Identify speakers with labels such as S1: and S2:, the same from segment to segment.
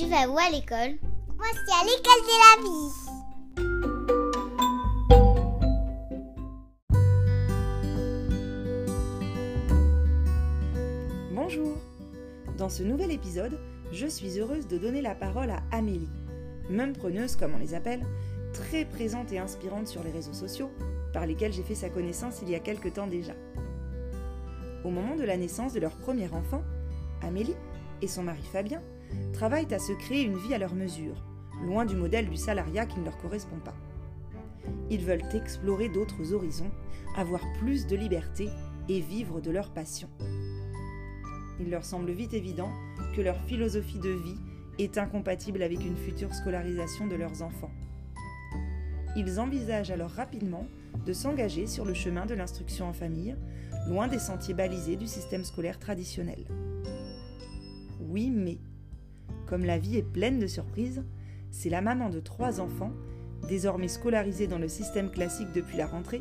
S1: Tu vas où à l'école Moi, c'est à l'école de la vie.
S2: Bonjour Dans ce nouvel épisode, je suis heureuse de donner la parole à Amélie, même preneuse comme on les appelle, très présente et inspirante sur les réseaux sociaux, par lesquels j'ai fait sa connaissance il y a quelque temps déjà. Au moment de la naissance de leur premier enfant, Amélie et son mari Fabien travaillent à se créer une vie à leur mesure, loin du modèle du salariat qui ne leur correspond pas. Ils veulent explorer d'autres horizons, avoir plus de liberté et vivre de leur passion. Il leur semble vite évident que leur philosophie de vie est incompatible avec une future scolarisation de leurs enfants. Ils envisagent alors rapidement de s'engager sur le chemin de l'instruction en famille, loin des sentiers balisés du système scolaire traditionnel. Oui, mais, comme la vie est pleine de surprises, c'est la maman de trois enfants, désormais scolarisée dans le système classique depuis la rentrée,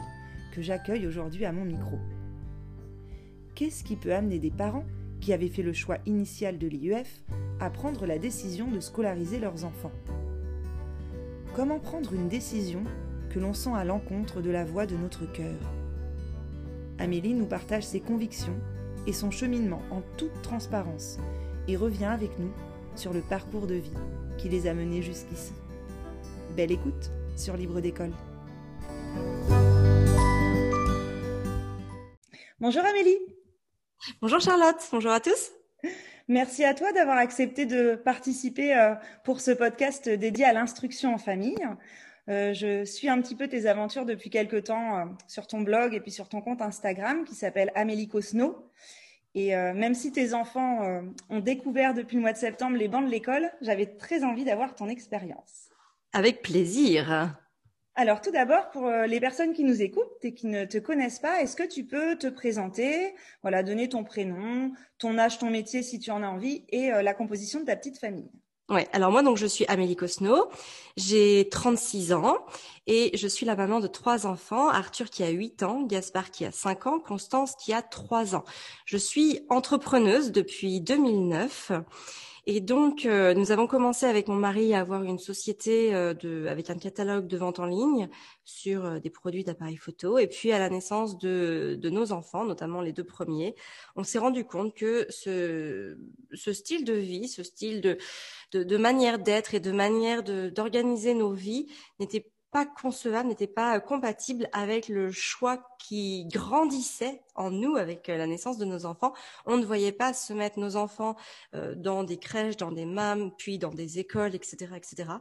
S2: que j'accueille aujourd'hui à mon micro. Qu'est-ce qui peut amener des parents qui avaient fait le choix initial de l'IEF à prendre la décision de scolariser leurs enfants? Comment prendre une décision que l'on sent à l'encontre de la voix de notre cœur? Amélie nous partage ses convictions et son cheminement en toute transparence et revient avec nous sur le parcours de vie qui les a menés jusqu'ici. Belle écoute sur Libre d'école. Bonjour Amélie.
S3: Bonjour Charlotte, bonjour à tous.
S2: Merci à toi d'avoir accepté de participer euh, pour ce podcast dédié à l'instruction en famille. Euh, je suis un petit peu tes aventures depuis quelques temps euh, sur ton blog et puis sur ton compte Instagram qui s'appelle Amélie Cosno. Et même si tes enfants ont découvert depuis le mois de septembre les bancs de l'école, j'avais très envie d'avoir ton expérience.
S3: Avec plaisir.
S2: Alors tout d'abord, pour euh, les personnes qui nous écoutent et qui ne te connaissent pas, est-ce que tu peux te présenter, voilà, donner ton prénom, ton âge, ton métier si tu en as envie et euh, la composition de ta petite famille?
S3: Ouais, alors moi donc je suis Amélie Cosno, j'ai 36 ans et je suis la maman de trois enfants, Arthur qui a 8 ans, Gaspard qui a 5 ans, Constance qui a 3 ans. Je suis entrepreneuse depuis 2009 et donc, euh, nous avons commencé avec mon mari à avoir une société euh, avec un catalogue de vente en ligne sur euh, des produits d'appareil photo. Et puis, à la naissance de, nos enfants, notamment les deux premiers, on s'est rendu compte que ce, style de vie, ce style de, de, de manière d'être et de manière d'organiser nos vies n'était pas concevable, n'était pas euh, compatible avec le choix qui grandissait en nous avec euh, la naissance de nos enfants. On ne voyait pas se mettre nos enfants euh, dans des crèches, dans des MAM, puis dans des écoles, etc., etc.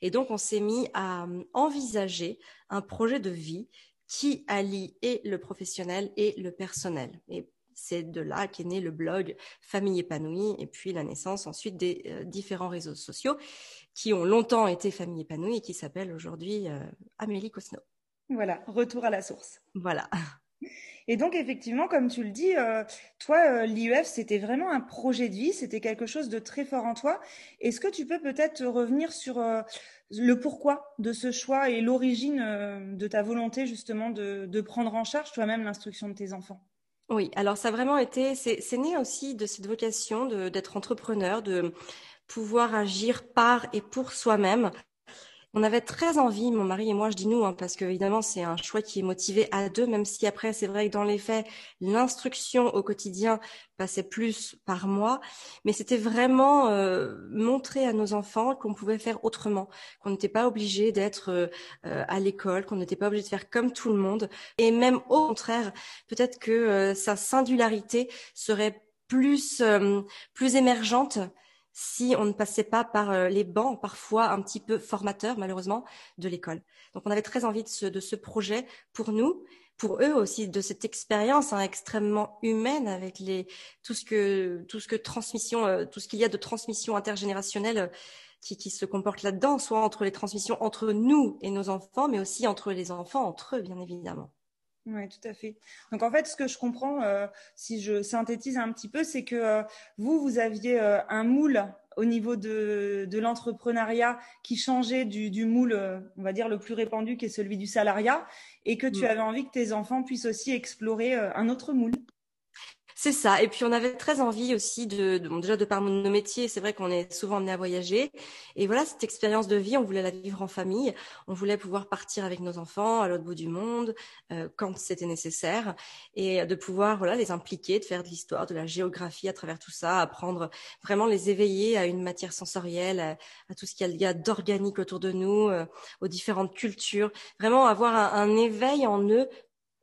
S3: Et donc, on s'est mis à envisager un projet de vie qui allie et le professionnel et le personnel. Et c'est de là qu'est né le blog Famille épanouie et puis la naissance ensuite des différents réseaux sociaux qui ont longtemps été famille épanouie et qui s'appellent aujourd'hui euh, Amélie Cosno.
S2: Voilà, retour à la source.
S3: Voilà.
S2: Et donc effectivement, comme tu le dis, euh, toi, euh, l'IEF, c'était vraiment un projet de vie, c'était quelque chose de très fort en toi. Est-ce que tu peux peut-être revenir sur le pourquoi de ce choix et l'origine de ta volonté justement de, de prendre en charge toi-même l'instruction de tes enfants?
S3: Oui, alors ça a vraiment été, c'est né aussi de cette vocation d'être entrepreneur, de pouvoir agir par et pour soi-même. On avait très envie, mon mari et moi, je dis nous, hein, parce que évidemment c'est un choix qui est motivé à deux, même si après c'est vrai que dans les faits, l'instruction au quotidien passait plus par moi, mais c'était vraiment euh, montrer à nos enfants qu'on pouvait faire autrement, qu'on n'était pas obligé d'être euh, à l'école, qu'on n'était pas obligé de faire comme tout le monde, et même au contraire, peut-être que euh, sa singularité serait plus plus émergente si on ne passait pas par euh, les bancs, parfois un petit peu formateurs, malheureusement, de l'école. Donc, on avait très envie de ce, de ce projet pour nous, pour eux aussi, de cette expérience hein, extrêmement humaine avec les, tout ce que, tout ce que transmission, euh, tout ce qu'il y a de transmission intergénérationnelle euh, qui, qui se comporte là-dedans, soit entre les transmissions entre nous et nos enfants, mais aussi entre les enfants entre eux, bien évidemment.
S2: Oui, tout à fait. Donc en fait, ce que je comprends, euh, si je synthétise un petit peu, c'est que euh, vous, vous aviez euh, un moule au niveau de, de l'entrepreneuriat qui changeait du, du, moule, on va dire, le plus répandu, qui est celui du salariat, et que tu mm. avais envie que tes enfants puissent aussi explorer un autre moule.
S3: C'est ça. Et puis on avait très envie aussi de, de déjà de par nos métiers, c'est vrai qu'on est souvent amené à voyager. Et voilà, cette expérience de vie, on voulait la vivre en famille. On voulait pouvoir partir avec nos enfants à l'autre bout du monde euh, quand c'était nécessaire, et de pouvoir voilà les impliquer, de faire de l'histoire, de la géographie à travers tout ça, apprendre vraiment les éveiller à une matière sensorielle, à, tout ce qu'il y a d'organique autour de nous, euh, aux différentes cultures. Vraiment avoir un éveil en eux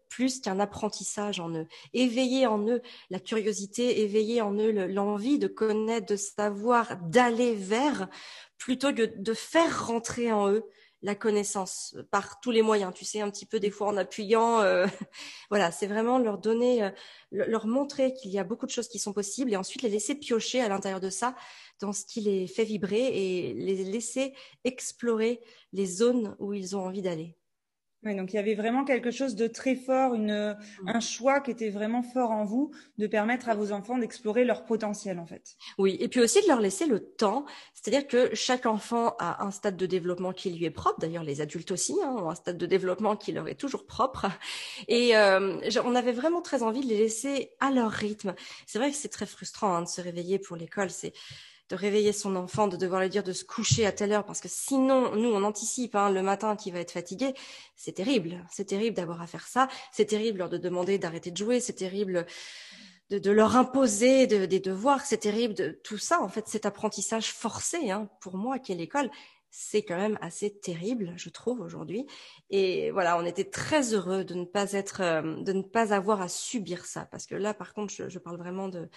S3: plus qu'un apprentissage en eux, éveiller en eux la curiosité, éveiller en eux l'envie de connaître, de savoir, d'aller vers, plutôt que de faire rentrer en eux la connaissance par tous les moyens, tu sais, un petit peu des fois en appuyant. Euh, voilà, c'est vraiment leur donner, euh, leur montrer qu'il y a beaucoup de choses qui sont possibles et ensuite les laisser piocher à l'intérieur de ça dans ce qui les fait vibrer et les laisser explorer les zones où ils ont envie d'aller.
S2: Oui, donc il y avait vraiment quelque chose de très fort, une, mmh. un choix qui était vraiment fort en vous, de permettre à vos enfants d'explorer leur potentiel en fait.
S3: Oui, et puis aussi de leur laisser le temps, c'est-à-dire que chaque enfant a un stade de développement qui lui est propre, d'ailleurs les adultes aussi hein, ont un stade de développement qui leur est toujours propre, et euh, on avait vraiment très envie de les laisser à leur rythme. C'est vrai que c'est très frustrant hein, de se réveiller pour l'école, c'est de réveiller son enfant, de devoir lui dire de se coucher à telle heure, parce que sinon, nous, on anticipe hein, le matin qu'il va être fatigué. C'est terrible. C'est terrible d'avoir à faire ça. C'est terrible leur de demander d'arrêter de jouer. C'est terrible de, leur imposer de, des devoirs. C'est terrible de tout ça. En fait, cet apprentissage forcé, hein, pour moi, qui est l'école, c'est quand même assez terrible, je trouve aujourd'hui. Et voilà, on était très heureux de ne pas être, euh, de ne pas avoir à subir ça, parce que là, par contre, je parle vraiment de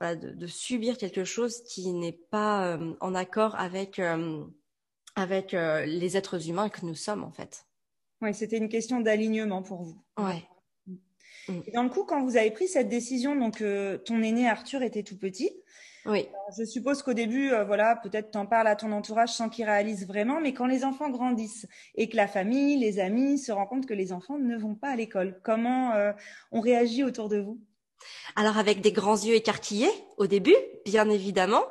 S3: de, subir quelque chose qui n'est pas euh, en accord avec euh, avec euh, les êtres humains que nous sommes en fait.
S2: Oui, c'était une question d'alignement pour vous.
S3: Ouais.
S2: Mm. Et dans le coup, quand vous avez pris cette décision, donc ton aîné Arthur était tout petit.
S3: Oui.
S2: je suppose qu'au début, voilà, peut-être t'en parles à ton entourage sans qu'ils réalisent vraiment, mais quand les enfants grandissent et que la famille, les amis se rendent compte que les enfants ne vont pas à l'école, comment on réagit autour de vous?
S3: Alors avec des grands yeux écarquillés au début, bien évidemment,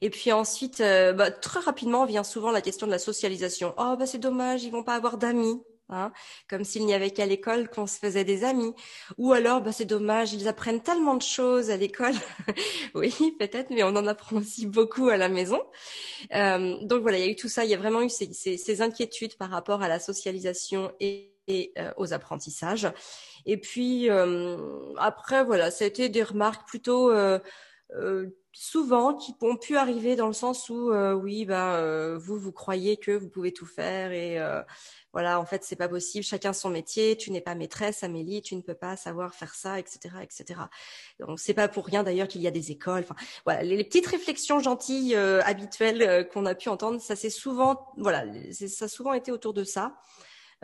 S3: et puis ensuite, euh, bah, très rapidement vient souvent la question de la socialisation. Oh bah c'est dommage, ils vont pas avoir d'amis. Hein, comme s'il n'y avait qu'à l'école qu'on se faisait des amis. Ou alors, bah, c'est dommage, ils apprennent tellement de choses à l'école. oui, peut-être, mais on en apprend aussi beaucoup à la maison. Euh, donc voilà, il y a eu tout ça, il y a vraiment eu ces, ces, inquiétudes par rapport à la socialisation et, euh, aux apprentissages. Et puis euh, après, voilà, ça a été des remarques plutôt euh, euh, souvent qui ont pu arriver dans le sens où oui, bah vous vous croyez que vous pouvez tout faire et voilà, en fait, c'est pas possible. Chacun son métier. Tu n'es pas maîtresse, Amélie. Tu ne peux pas savoir faire ça, etc., etc. Donc, c'est pas pour rien d'ailleurs qu'il y a des écoles. Enfin, voilà, les, petites réflexions gentilles habituelles qu'on a pu entendre, ça c'est souvent, voilà, ça a souvent été autour de ça.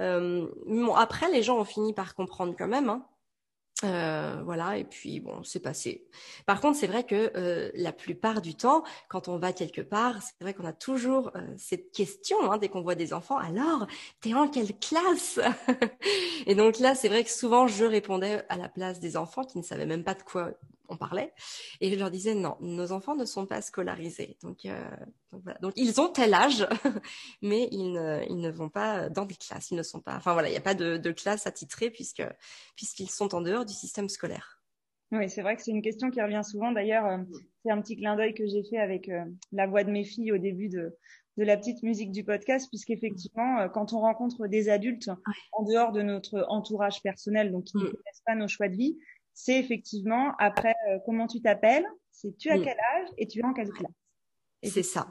S3: Euh, bon, après, les gens ont fini par comprendre quand même. Hein. Euh, voilà, et puis bon, c'est passé. Par contre, c'est vrai que euh, la plupart du temps, quand on va quelque part, c'est vrai qu'on a toujours euh, cette question hein, dès qu'on voit des enfants. Alors, t'es en quelle classe? Et donc là, c'est vrai que souvent, je répondais à la place des enfants qui ne savaient même pas de quoi on parlait, et je leur disais non, nos enfants ne sont pas scolarisés, donc, euh, donc, voilà. donc ils ont tel âge, mais ils ne, ils ne vont pas dans des classes, ils ne sont pas, enfin voilà, il n'y a pas de, de classe attitrée puisque puisqu'ils sont en dehors du système scolaire.
S2: Oui, c'est vrai que c'est une question qui revient souvent. D'ailleurs, euh, c'est un petit clin d'œil que j'ai fait avec euh, la voix de mes filles au début de, de la petite musique du podcast, puisqu'effectivement, quand on rencontre des adultes en dehors de notre entourage personnel, donc qui ne mm. connaissent pas nos choix de vie, c'est effectivement après euh, comment tu t'appelles, c'est tu as quel âge et tu es en quelle classe.
S3: C'est ça.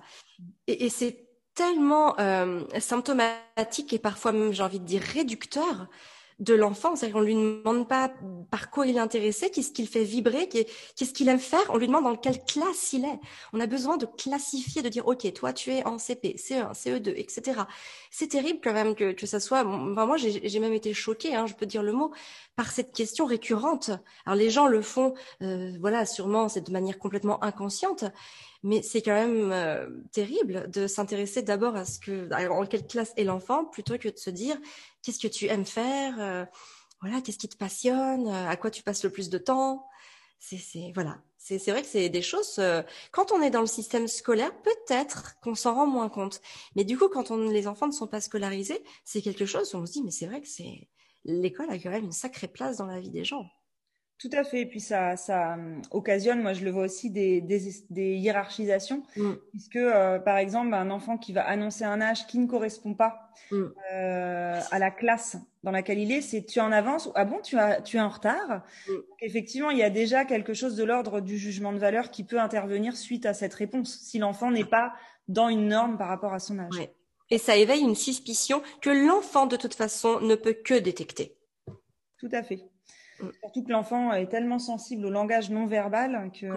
S3: Et, et c'est tellement euh, symptomatique et parfois même, j'ai envie de dire, réducteur de l'enfant. C'est-à-dire qu'on lui demande pas par quoi il est intéressé, qu'est-ce qu'il fait vibrer, qu'est-ce qu'il aime faire. On lui demande dans quelle classe il est. On a besoin de classifier, de dire, OK, toi, tu es en CP, CE1, CE2, etc. C'est terrible quand même que, que ça soit... Moi, j'ai même été choquée, hein, je peux dire le mot, par cette question récurrente. Alors, les gens le font, euh, voilà, sûrement, c'est de manière complètement inconsciente. Mais c'est quand même euh, terrible de s'intéresser d'abord à ce que, en quelle classe est l'enfant, plutôt que de se dire qu'est-ce que tu aimes faire, euh, voilà, qu'est-ce qui te passionne, euh, à quoi tu passes le plus de temps. C'est, voilà, c'est, vrai que c'est des choses. quand on est dans le système scolaire, peut-être qu'on s'en rend moins compte. Mais du coup, quand on, les enfants ne sont pas scolarisés, c'est quelque chose où on se dit, mais c'est vrai que c'est l'école a quand même une sacrée place dans la vie des gens.
S2: Tout à fait. Et puis ça, ça euh, occasionne, moi je le vois aussi, des, des, hiérarchisations. Mm. Puisque, euh, par exemple, un enfant qui va annoncer un âge qui ne correspond pas mm. euh, à la classe dans laquelle il est, c'est tu es en avance ou ah bon, tu, as, tu es en retard? Mm. Effectivement, il y a déjà quelque chose de l'ordre du jugement de valeur qui peut intervenir suite à cette réponse, si l'enfant n'est pas dans une norme par rapport à son âge.
S3: Et ça éveille une suspicion que l'enfant, de toute façon, ne peut que détecter.
S2: Tout à fait. Mm. Surtout que l'enfant est tellement sensible au langage non verbal que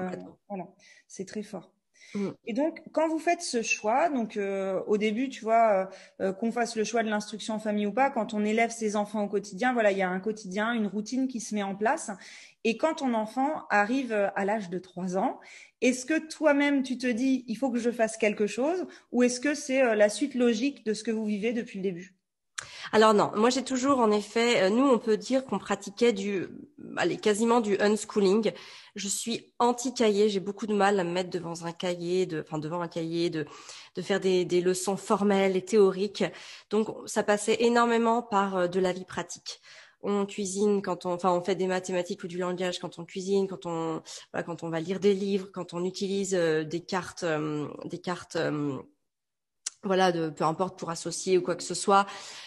S2: voilà, c'est très fort. Mm. Et donc, quand vous faites ce choix, donc euh, au début, tu vois, euh, euh, qu'on fasse le choix de l'instruction en famille ou pas, quand on élève ses enfants au quotidien, voilà, il y a un quotidien, une routine qui se met en place. Et quand ton enfant arrive à l'âge de 3 ans, est-ce que toi-même tu te dis, il faut que je fasse quelque chose, ou est-ce que c'est la suite logique de ce que vous vivez depuis le début?
S3: Alors non, moi j'ai toujours en effet, euh, nous on peut dire qu'on pratiquait du, allez, quasiment du unschooling. Je suis anti-cahier, j'ai beaucoup de mal à me mettre devant un cahier, de, enfin devant un cahier, de, de faire des, des leçons formelles et théoriques. Donc ça passait énormément par euh, de la vie pratique on cuisine quand on, enfin, on fait des mathématiques ou du langage quand on cuisine, quand on, quand on va lire des livres, quand on utilise euh, des cartes, des cartes voilà, de, peu importe pour associer ou quoi que ce soit,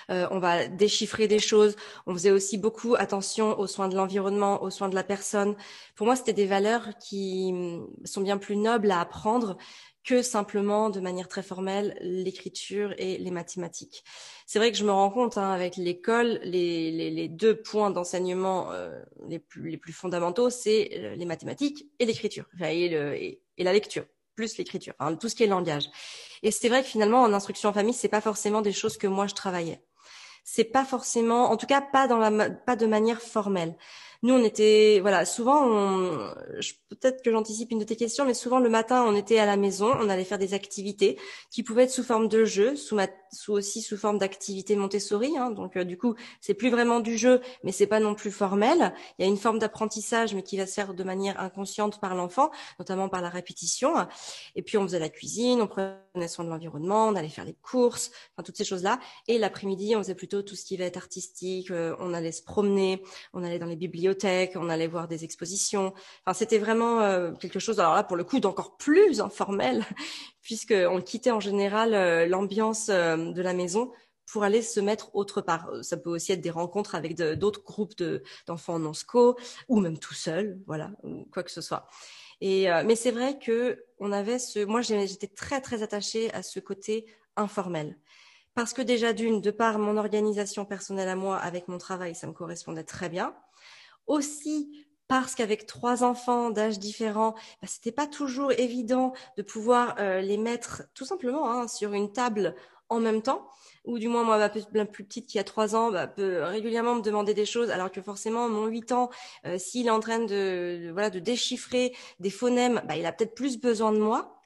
S3: euh, on va déchiffrer des choses. On faisait aussi beaucoup attention aux soins de l'environnement, aux soins de la personne. Pour moi, c'était des valeurs qui mm, sont bien plus nobles à apprendre que simplement de manière très formelle l'écriture et les mathématiques. C'est vrai que je me rends compte hein, avec l'école, les, les, les, deux points d'enseignement euh, les, plus, les plus fondamentaux, c'est euh, les mathématiques et l'écriture, et, et, et la lecture plus l'écriture, hein, tout ce qui est langage. Et c'est vrai que finalement, en instruction en famille, c'est pas forcément des choses que moi je travaillais. C'est pas forcément, en tout cas pas dans la, pas de manière formelle. Nous, on était, voilà, souvent, peut-être que j'anticipe une de tes questions, mais souvent le matin, on était à la maison, on allait faire des activités qui pouvaient être sous forme de jeu, sous, sous aussi sous forme d'activité Montessori. Hein, donc, euh, du coup, c'est plus vraiment du jeu, mais c'est pas non plus formel. Il y a une forme d'apprentissage, mais qui va se faire de manière inconsciente par l'enfant, notamment par la répétition. Et puis, on faisait la cuisine, on prenait soin de l'environnement, on allait faire les courses, enfin toutes ces choses-là. Et l'après-midi, on faisait plutôt tout ce qui va être artistique. Euh, on allait se promener, on allait dans les bibliothèques on allait voir des expositions. Enfin, c'était vraiment euh, quelque chose, alors là, pour le coup, d'encore plus informel, puisqu'on quittait en général euh, l'ambiance euh, de la maison pour aller se mettre autre part. Ça peut aussi être des rencontres avec d'autres groupes d'enfants non sco ou même tout seul, voilà, ou quoi que ce soit. Et mais c'est vrai que on avait ce, moi j'étais très très attachée à ce côté informel parce que déjà d'une, de par mon organisation personnelle à moi avec mon travail, ça me correspondait très bien aussi parce qu'avec trois enfants d'âge différents, bah, c'était pas toujours évident de pouvoir euh, les mettre tout simplement hein, sur une table en même temps. Ou du moins, moi, ma plus, petite qui a trois ans bah, peut régulièrement me demander des choses, alors que forcément, mon huit ans, euh, s'il est en train de, voilà de déchiffrer des phonèmes, bah, il a peut-être plus besoin de moi.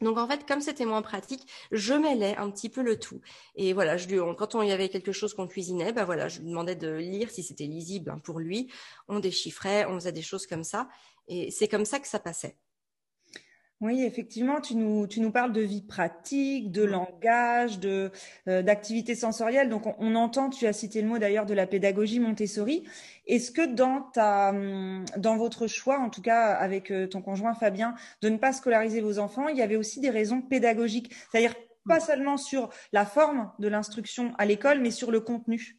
S3: Donc en fait, comme c'était moins pratique, je mêlais un petit peu le tout. Et voilà, je lui, quand on y avait quelque chose qu'on cuisinait, bah voilà, je lui demandais de lire si c'était lisible hein, pour lui. On déchiffrait, on faisait des choses comme ça. Et c'est comme ça que ça passait.
S2: Oui, effectivement, tu nous, tu nous parles de vie pratique, de langage, de euh, d'activité sensorielle. Donc, on, entend, tu as cité le mot d'ailleurs de la pédagogie Montessori. Est-ce que dans ta, hum, dans votre choix, en tout cas avec euh, ton conjoint Fabien, de ne pas scolariser vos enfants, il y avait aussi des raisons pédagogiques, c'est-à-dire pas seulement sur la forme de l'instruction à l'école, mais sur le contenu?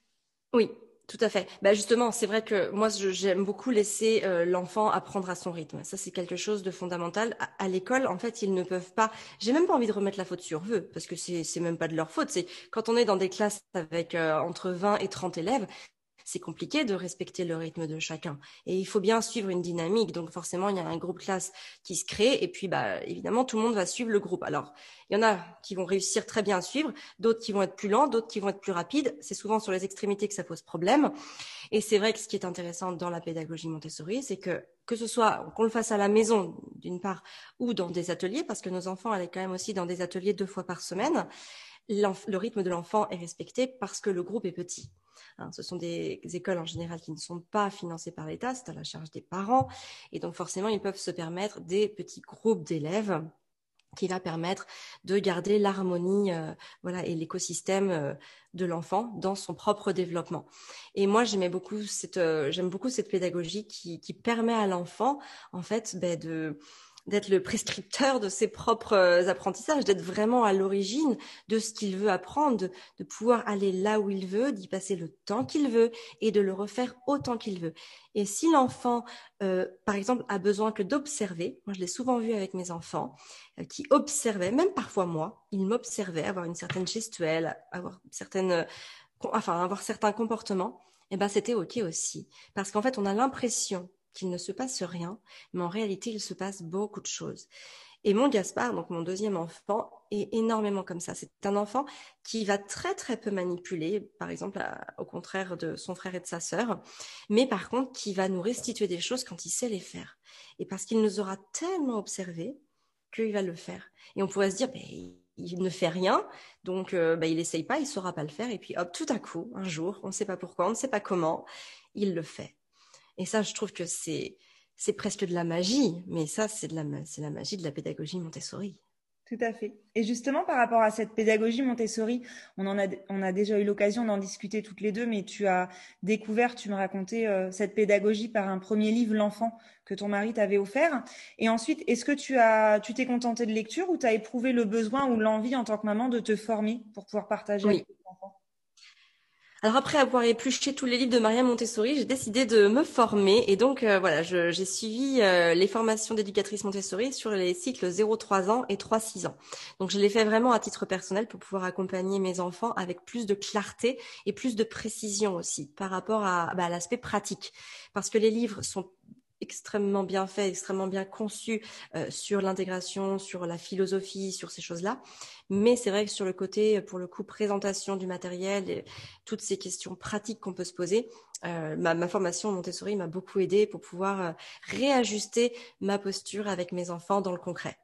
S3: Oui, tout à fait. Bah justement, c'est vrai que moi, j'aime beaucoup laisser euh, l'enfant apprendre à son rythme. Ça, c'est quelque chose de fondamental. À, l'école, en fait, ils ne peuvent pas. J'ai même pas envie de remettre la faute sur eux, parce que c'est même pas de leur faute. C'est quand on est dans des classes avec euh, entre 20 et 30 élèves, c'est compliqué de respecter le rythme de chacun. Et il faut bien suivre une dynamique. Donc forcément, il y a un groupe classe qui se crée. Et puis, bah, évidemment, tout le monde va suivre le groupe. Alors, il y en a qui vont réussir très bien à suivre, d'autres qui vont être plus lents, d'autres qui vont être plus rapides. C'est souvent sur les extrémités que ça pose problème. Et c'est vrai que ce qui est intéressant dans la pédagogie Montessori, c'est que que ce soit qu'on le fasse à la maison d'une part ou dans des ateliers, parce que nos enfants allaient quand même aussi dans des ateliers deux fois par semaine, le rythme de l'enfant est respecté parce que le groupe est petit. Hein, ce sont des écoles en général qui ne sont pas financées par l'État, c'est à la charge des parents. Et donc forcément, ils peuvent se permettre des petits groupes d'élèves qui va permettre de garder l'harmonie voilà et l'écosystème de l'enfant dans son propre développement. Et moi beaucoup cette j'aime beaucoup cette pédagogie qui, qui permet à l'enfant en fait ben, de d'être le prescripteur de ses propres euh, apprentissages, d'être vraiment à l'origine de ce qu'il veut apprendre, de, pouvoir aller là où il veut, d'y passer le temps qu'il veut et de le refaire autant qu'il veut. Et si l'enfant, euh, par exemple, a besoin que d'observer, moi je l'ai souvent vu avec mes enfants, euh, qui observaient, même parfois moi, ils m'observaient, avoir une certaine gestuelle, avoir certaines, enfin avoir certains comportements, et eh ben c'était ok aussi, parce qu'en fait on a l'impression qu'il ne se passe rien, mais en réalité, il se passe beaucoup de choses. Et mon Gaspard, donc mon deuxième enfant, est énormément comme ça. C'est un enfant qui va très très peu manipuler, par exemple, au contraire de son frère et de sa sœur, mais par contre qui va nous restituer des choses quand il sait les faire. Et parce qu'il nous aura tellement observés qu'il va le faire. Et on pourrait se dire, ben, il ne fait rien, donc ben, il n'essaye pas, il saura pas le faire, et puis hop, tout à coup, un jour, on ne sait pas pourquoi, on ne sait pas comment, il le fait. Et ça, je trouve que c'est c'est presque de la magie, mais ça, c'est de la c'est la magie de la pédagogie Montessori.
S2: Tout à fait. Et justement, par rapport à cette pédagogie Montessori, on en a, on a déjà eu l'occasion d'en discuter toutes les deux, mais tu as découvert, tu me racontais euh, cette pédagogie par un premier livre, L'enfant, que ton mari t'avait offert. Et ensuite, est-ce que tu as, tu t'es contenté de lecture ou tu as éprouvé le besoin ou l'envie en tant que maman de te former pour pouvoir partager avec tes enfants?
S3: Alors après avoir épluché tous les livres de Maria Montessori, j'ai décidé de me former et donc euh, voilà, j'ai suivi euh, les formations d'éducatrice Montessori sur les cycles 0-3 ans et 3-6 ans. Donc je l'ai fait vraiment à titre personnel pour pouvoir accompagner mes enfants avec plus de clarté et plus de précision aussi par rapport à, bah, à l'aspect pratique. Parce que les livres sont extrêmement bien fait, extrêmement bien conçu euh, sur l'intégration, sur la philosophie, sur ces choses-là. Mais c'est vrai que sur le côté, pour le coup, présentation du matériel, et toutes ces questions pratiques qu'on peut se poser, euh, ma, ma, formation Montessori m'a beaucoup aidé pour pouvoir euh, réajuster ma posture avec mes enfants dans le concret.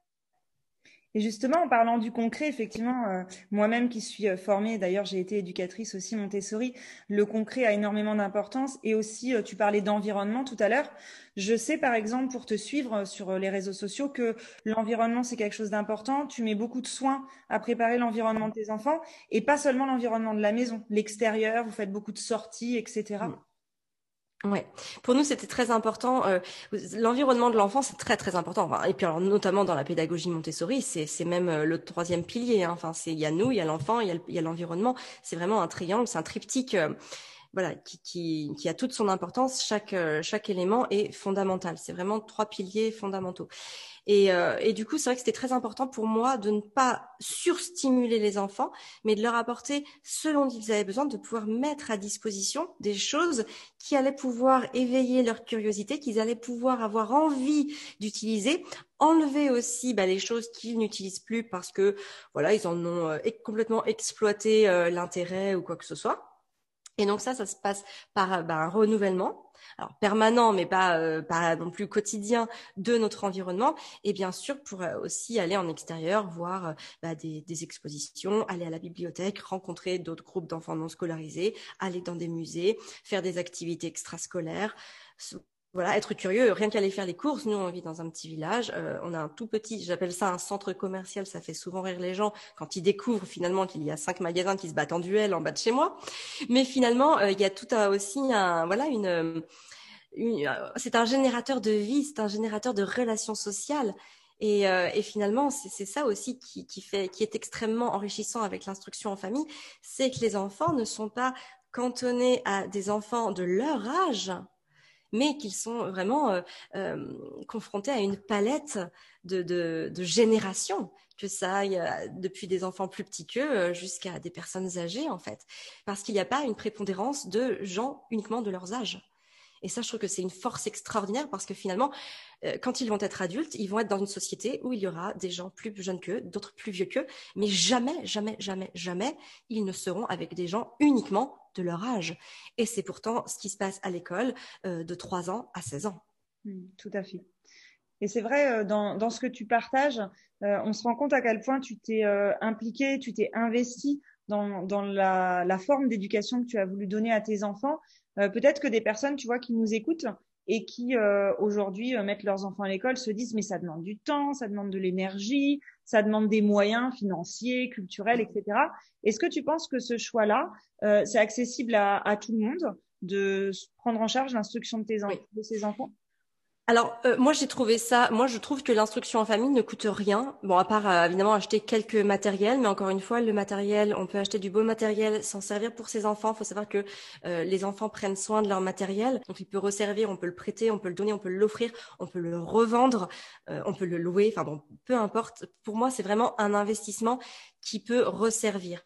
S2: Et justement, en parlant du concret, effectivement, euh, moi-même qui suis euh, formée, d'ailleurs j'ai été éducatrice aussi Montessori, le concret a énormément d'importance. Et aussi, euh, tu parlais d'environnement tout à l'heure. Je sais par exemple, pour te suivre sur les réseaux sociaux, que l'environnement c'est quelque chose d'important. Tu mets beaucoup de soins à préparer l'environnement de tes enfants et pas seulement l'environnement de la maison, l'extérieur. Vous faites beaucoup de sorties, etc.
S3: Ouais, pour nous c'était très important. Euh, L'environnement de l'enfant c'est très très important. Et puis alors notamment dans la pédagogie Montessori, c'est c'est même euh, le troisième pilier. Hein. Enfin, c'est il y a nous, il y a l'enfant, il y a l'environnement. C'est vraiment un triangle, c'est un triptyque. Euh, voilà, qui, qui, qui, a toute son importance. Chaque, euh, chaque élément est fondamental. C'est vraiment trois piliers fondamentaux. Et, euh, et du coup, c'est vrai que c'était très important pour moi de ne pas surstimuler les enfants, mais de leur apporter ce dont ils avaient besoin, de pouvoir mettre à disposition des choses qui allaient pouvoir éveiller leur curiosité, qu'ils allaient pouvoir avoir envie d'utiliser, enlever aussi bah, les choses qu'ils n'utilisent plus parce que voilà, ils en ont euh, complètement exploité l'intérêt ou quoi que ce soit. Et donc ça, ça se passe par bah, un renouvellement, alors permanent, mais pas, euh, pas non plus quotidien de notre environnement. Et bien sûr, pour euh, aussi aller en extérieur, voir euh, bah, des, expositions, aller à la bibliothèque, rencontrer d'autres groupes d'enfants non scolarisés, aller dans des musées, faire des activités extrascolaires voilà, être curieux, rien qu'aller faire les courses. Nous, on vit dans un petit village. Euh, on a un tout petit, j'appelle ça un centre commercial. Ça fait souvent rire les gens quand ils découvrent finalement qu'il y a cinq magasins qui se battent en duel en bas de chez moi. Mais finalement, euh, il y a tout aussi un, voilà, une, c'est un générateur de vie, c'est un générateur de relations sociales. Et, euh, et finalement, c'est ça aussi qui, qui, fait, qui est extrêmement enrichissant avec l'instruction en famille, c'est que les enfants ne sont pas cantonnés à des enfants de leur âge, mais qu'ils sont vraiment euh, euh, confrontés à une palette de, de, de générations, que ça aille euh, depuis des enfants plus petits qu'eux jusqu'à des personnes âgées en fait, parce qu'il n'y a pas une prépondérance de gens uniquement de leurs âges. Et ça, je trouve que c'est une force extraordinaire parce que finalement, quand ils vont être adultes, ils vont être dans une société où il y aura des gens plus jeunes qu'eux, d'autres plus vieux qu'eux, mais jamais, jamais, jamais, jamais, ils ne seront avec des gens uniquement de leur âge. Et c'est pourtant ce qui se passe à l'école euh, de 3 ans à 16 ans.
S2: Mmh, tout à fait. Et c'est vrai, euh, dans, ce que tu partages, euh, on se rend compte à quel point tu t'es impliqué, tu t'es investi dans, la, forme d'éducation que tu as voulu donner à tes enfants. Peut-être que des personnes, tu vois, qui nous écoutent, et qui euh, aujourd'hui euh, mettent leurs enfants à l'école se disent mais ça demande du temps, ça demande de l'énergie, ça demande des moyens financiers, culturels, etc. Est-ce que tu penses que ce choix-là, euh, c'est accessible à, à, tout le monde de prendre en charge l'instruction de, tes de ses enfants?
S3: Alors euh, moi j'ai trouvé ça, moi je trouve que l'instruction en famille ne coûte rien. Bon à part euh, évidemment acheter quelques matériels, mais encore une fois le matériel, on peut acheter du beau matériel, s'en servir pour ses enfants. Il faut savoir que euh, les enfants prennent soin de leur matériel, donc il peut resservir, on peut le prêter, on peut le donner, on peut l'offrir, on peut le revendre, on peut le louer. Enfin bon, peu importe. Pour moi c'est vraiment un investissement qui peut resservir.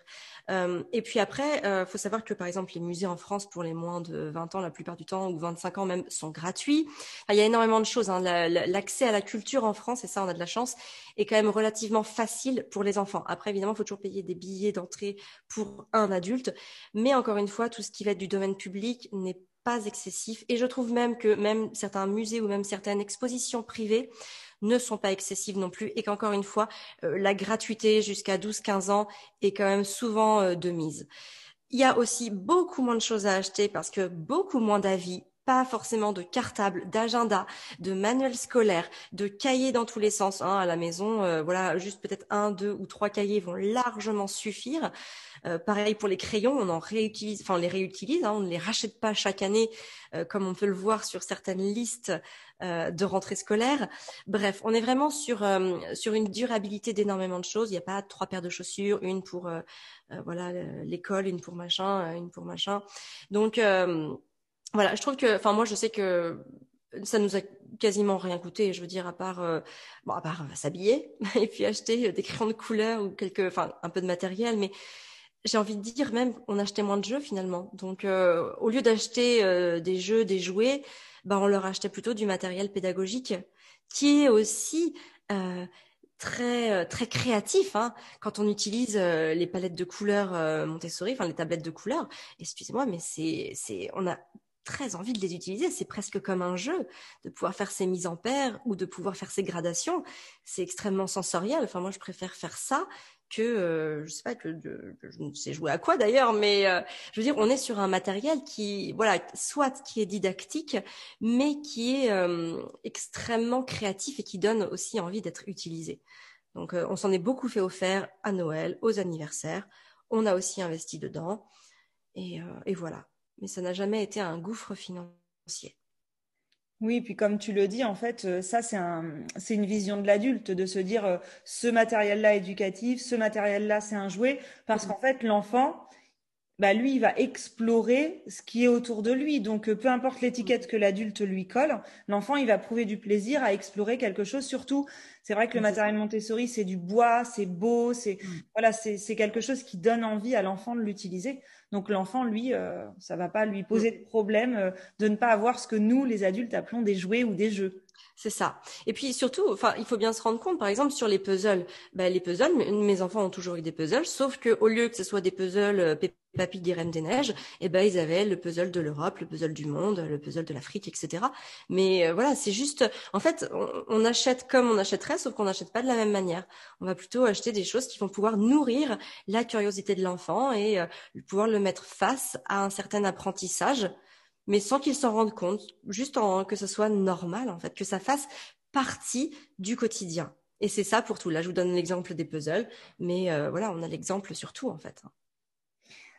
S3: Euh, et puis après, il euh, faut savoir que par exemple les musées en France pour les moins de 20 ans, la plupart du temps ou 25 ans même, sont gratuits. il y a énormément de choses. Hein. L'accès à la culture en France, et ça on a de la chance, est quand même relativement facile pour les enfants. Après évidemment, il faut toujours payer des billets d'entrée pour un adulte, mais encore une fois, tout ce qui va être du domaine public n'est pas excessif. Et je trouve même que même certains musées ou même certaines expositions privées ne sont pas excessives non plus et qu'encore une fois, euh, la gratuité jusqu'à 12-15 ans est quand même souvent euh, de mise. Il y a aussi beaucoup moins de choses à acheter parce que beaucoup moins d'avis pas forcément de cartable, d'agenda, de manuels scolaires, de cahiers dans tous les sens. Hein, à la maison, euh, voilà, juste peut-être un, deux ou trois cahiers vont largement suffire. Euh, pareil pour les crayons, on en réutilise, enfin on les réutilise, hein, on ne les rachète pas chaque année, euh, comme on peut le voir sur certaines listes de rentrée scolaire. Bref, on est vraiment sur sur une durabilité d'énormément de choses. Il n'y a pas trois paires de chaussures, une pour voilà l'école, une pour machin, une pour machin. Donc voilà, je trouve que, enfin moi je sais que ça nous a quasiment rien coûté, je veux dire à part, euh, bon à part euh, s'habiller et puis acheter euh, des crayons de couleur ou quelques, enfin un peu de matériel, mais j'ai envie de dire même on achetait moins de jeux finalement. Donc au lieu d'acheter des jeux, des jouets, bah on leur achetait plutôt du matériel pédagogique qui est aussi très très créatif hein, quand on utilise les palettes de couleurs Montessori, enfin les tablettes de couleurs. Excusez-moi, mais c'est c'est on a très envie de les utiliser. C'est presque comme un jeu de pouvoir faire ses mises en paire ou de pouvoir faire ses gradations. C'est extrêmement sensoriel. Enfin, moi, je préfère faire ça que euh, je sais pas que je ne sais jouer à quoi d'ailleurs, mais euh, je veux dire, on est sur un matériel qui, voilà, soit qui est didactique, mais qui est euh, extrêmement créatif et qui donne aussi envie d'être utilisé. Donc, on s'en est beaucoup fait offert à Noël, aux anniversaires. On a aussi investi dedans, et voilà mais ça n'a jamais été un gouffre financier.
S2: Oui, puis comme tu le dis, en fait, euh, ça c'est un, c'est une vision de l'adulte de se dire euh, ce matériel-là éducatif, ce matériel-là c'est un jouet, parce qu'en fait l'enfant, bah lui, il va explorer ce qui est autour de lui. Donc, euh, peu importe l'étiquette que l'adulte lui colle, l'enfant, il va prouver du plaisir à explorer quelque chose. Surtout, c'est vrai que le matériel Montessori, c'est du bois, c'est beau, c'est mm. voilà, c'est quelque chose qui donne envie à l'enfant de l'utiliser. Donc, l'enfant, lui, euh, ça va pas lui poser de problème euh, de ne pas avoir ce que nous, les adultes, appelons des jouets ou des jeux.
S3: C'est ça. Et puis surtout, il faut bien se rendre compte, par exemple, sur les puzzles. Ben, les puzzles, mes enfants ont toujours eu des puzzles, sauf que au lieu que ce soit des puzzles euh, Papy des des Neiges, eh ben ils avaient le puzzle de l'Europe, le puzzle du monde, le puzzle de l'Afrique, etc. Mais euh, voilà, c'est juste, en fait, on, achète comme on achèterait, sauf qu'on n'achète pas de la même manière. On va plutôt acheter des choses qui vont pouvoir nourrir la curiosité de l'enfant et euh, pouvoir le mettre face à un certain apprentissage mais sans qu'ils s'en rendent compte, juste en, que ce soit normal en fait, que ça fasse partie du quotidien. Et c'est ça pour tout. Là, je vous donne l'exemple des puzzles, mais euh, voilà, on a l'exemple sur tout en fait.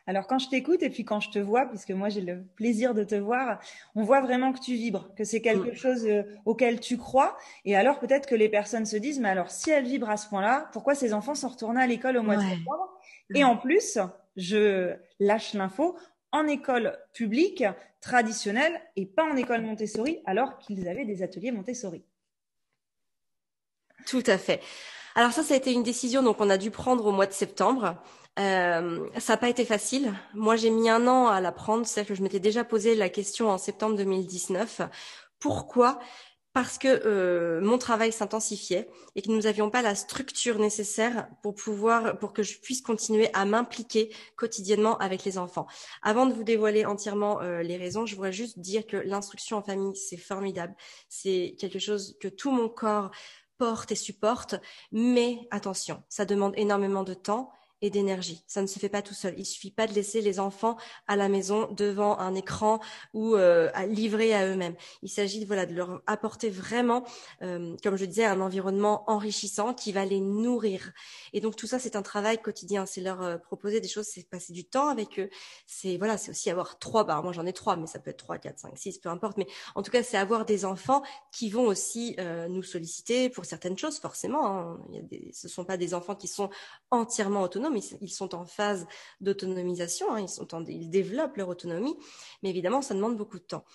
S2: Alors quand je t'écoute et puis quand je te vois, puisque moi j'ai le plaisir de te voir, on voit vraiment que tu vibres, que c'est quelque mm. chose euh, auquel tu crois. Et alors peut-être que les personnes se disent, mais alors si elle vibre à ce point-là, pourquoi ces enfants sont retournés à l'école au mois de septembre? Et en plus, je lâche l'info, en école publique traditionnelle et pas en école Montessori, alors qu'ils avaient des ateliers Montessori.
S3: Tout à fait. Alors ça, ça a été une décision donc on a dû prendre au mois de septembre. Euh, ça n'a pas été facile. Moi, j'ai mis un an à la prendre. C'est-à-dire que je m'étais déjà posé la question en septembre 2019. Pourquoi? Parce que euh, mon travail s'intensifiait et que nous n'avions pas la structure nécessaire pour pouvoir, pour que je puisse continuer à m'impliquer quotidiennement avec les enfants. Avant de vous dévoiler entièrement euh, les raisons, je voudrais juste dire que l'instruction en famille, c'est formidable. C'est quelque chose que tout mon corps porte et supporte. Mais attention, ça demande énormément de temps et d'énergie. Ça ne se fait pas tout seul. Il suffit pas de laisser les enfants à la maison devant un écran ou euh, à livrer à eux-mêmes. Il s'agit voilà de leur apporter vraiment, euh, comme je disais, un environnement enrichissant qui va les nourrir. Et donc tout ça, c'est un travail quotidien. C'est leur euh, proposer des choses, c'est passer du temps avec eux. C'est voilà, c'est aussi avoir trois. Bah moi j'en ai trois, mais ça peut être trois, quatre, cinq, six, peu importe. Mais en tout cas, c'est avoir des enfants qui vont aussi euh, nous solliciter pour certaines choses, forcément. Hein. Il sont pas des enfants qui sont entièrement autonomes ils, sont en phase d'autonomisation, hein, ils, développent leur autonomie, mais évidemment, ça demande beaucoup de temps.